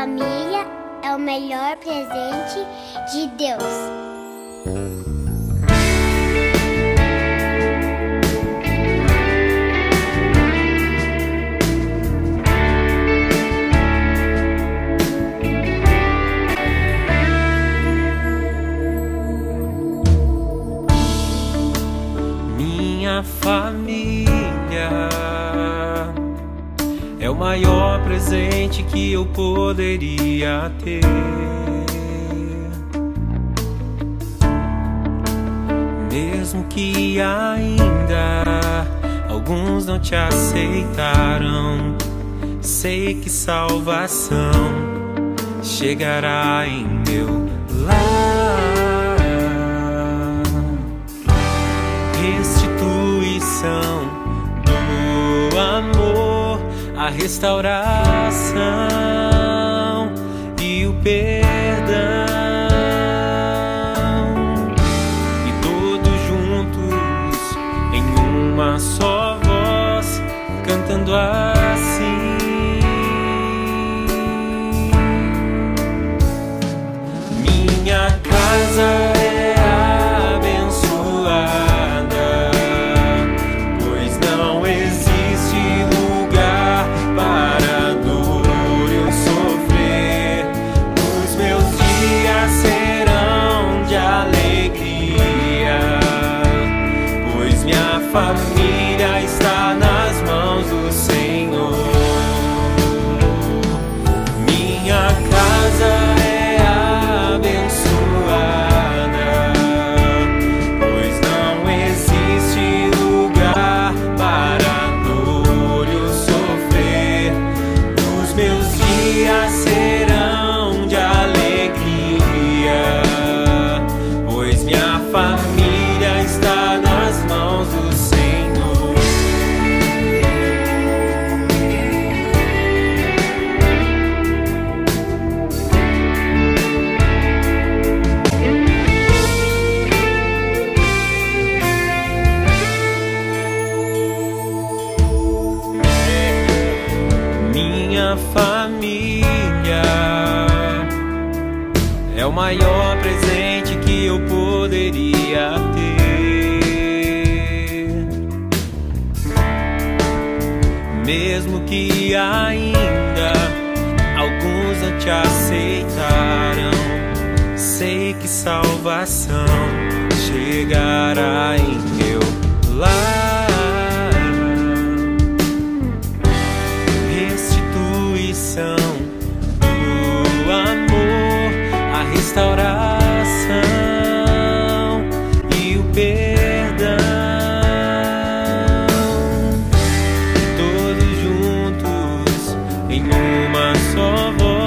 família é o melhor presente de Deus. Minha família é o maior presente que eu poderia ter. Mesmo que ainda alguns não te aceitaram, sei que salvação chegará em meu lar. Restauração e o perdão. E todos juntos em uma só voz, cantando assim. Família é o maior presente que eu poderia ter. Mesmo que ainda alguns não te aceitaram, sei que salvação chegará em uma só voz,